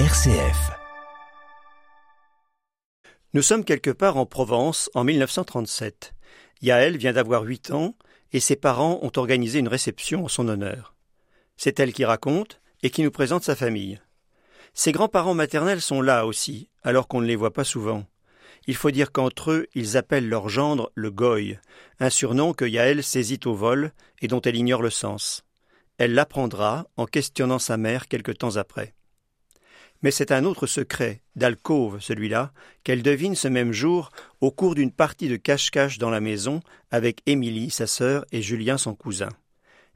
RCF. Nous sommes quelque part en Provence en 1937. Yaël vient d'avoir huit ans et ses parents ont organisé une réception en son honneur. C'est elle qui raconte et qui nous présente sa famille. Ses grands-parents maternels sont là aussi, alors qu'on ne les voit pas souvent. Il faut dire qu'entre eux, ils appellent leur gendre le Goy, un surnom que Yaël saisit au vol et dont elle ignore le sens. Elle l'apprendra en questionnant sa mère quelque temps après. Mais c'est un autre secret, d'alcôve celui-là, qu'elle devine ce même jour au cours d'une partie de cache-cache dans la maison avec Émilie, sa sœur, et Julien, son cousin.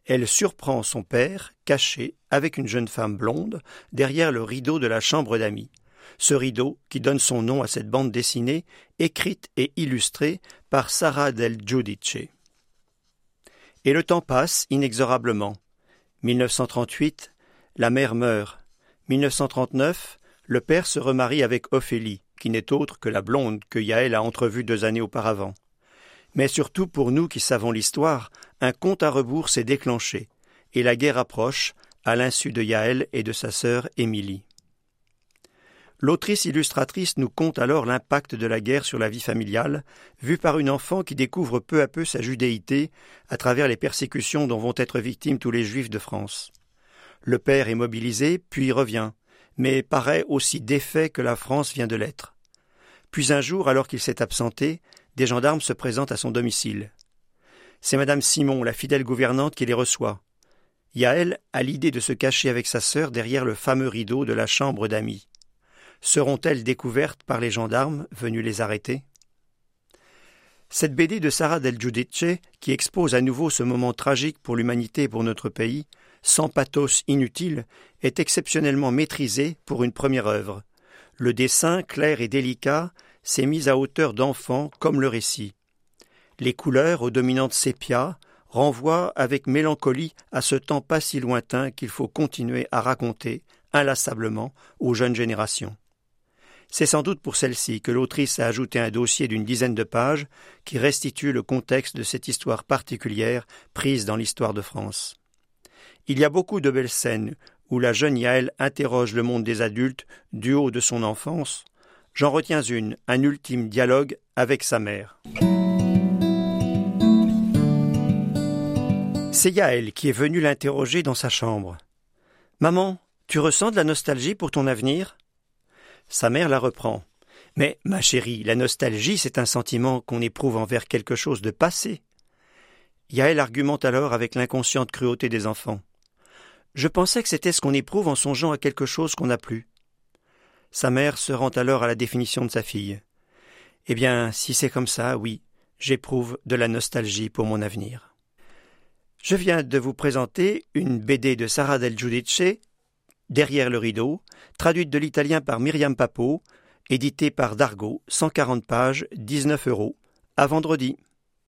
Elle surprend son père, caché, avec une jeune femme blonde, derrière le rideau de la chambre d'amis. Ce rideau qui donne son nom à cette bande dessinée, écrite et illustrée par Sarah del Giudice. Et le temps passe inexorablement. 1938, la mère meurt. 1939, le père se remarie avec Ophélie, qui n'est autre que la blonde que Yaël a entrevue deux années auparavant. Mais surtout pour nous qui savons l'histoire, un compte à rebours s'est déclenché, et la guerre approche, à l'insu de Yaël et de sa sœur Émilie. L'autrice illustratrice nous conte alors l'impact de la guerre sur la vie familiale, vue par une enfant qui découvre peu à peu sa judéité à travers les persécutions dont vont être victimes tous les juifs de France. Le père est mobilisé, puis revient, mais paraît aussi défait que la France vient de l'être. Puis un jour, alors qu'il s'est absenté, des gendarmes se présentent à son domicile. C'est madame Simon, la fidèle gouvernante, qui les reçoit. Yaël a l'idée de se cacher avec sa sœur derrière le fameux rideau de la chambre d'amis. Seront-elles découvertes par les gendarmes venus les arrêter? Cette BD de Sarah del Giudice, qui expose à nouveau ce moment tragique pour l'humanité et pour notre pays, sans pathos inutile, est exceptionnellement maîtrisé pour une première œuvre. Le dessin, clair et délicat, s'est mis à hauteur d'enfant comme le récit. Les couleurs, aux dominantes sépia, renvoient avec mélancolie à ce temps pas si lointain qu'il faut continuer à raconter, inlassablement, aux jeunes générations. C'est sans doute pour celle-ci que l'autrice a ajouté un dossier d'une dizaine de pages qui restitue le contexte de cette histoire particulière prise dans l'histoire de France. Il y a beaucoup de belles scènes où la jeune Yaël interroge le monde des adultes du haut de son enfance. J'en retiens une, un ultime dialogue avec sa mère. C'est Yaël qui est venue l'interroger dans sa chambre. Maman, tu ressens de la nostalgie pour ton avenir? Sa mère la reprend. Mais, ma chérie, la nostalgie, c'est un sentiment qu'on éprouve envers quelque chose de passé. Yaël argumente alors avec l'inconsciente cruauté des enfants. Je pensais que c'était ce qu'on éprouve en songeant à quelque chose qu'on n'a plus. Sa mère se rend alors à la définition de sa fille. Eh bien, si c'est comme ça, oui, j'éprouve de la nostalgie pour mon avenir. Je viens de vous présenter une BD de Sarah del Giudice, Derrière le rideau, traduite de l'italien par Myriam Papo, éditée par Dargo, 140 pages, 19 euros. À vendredi.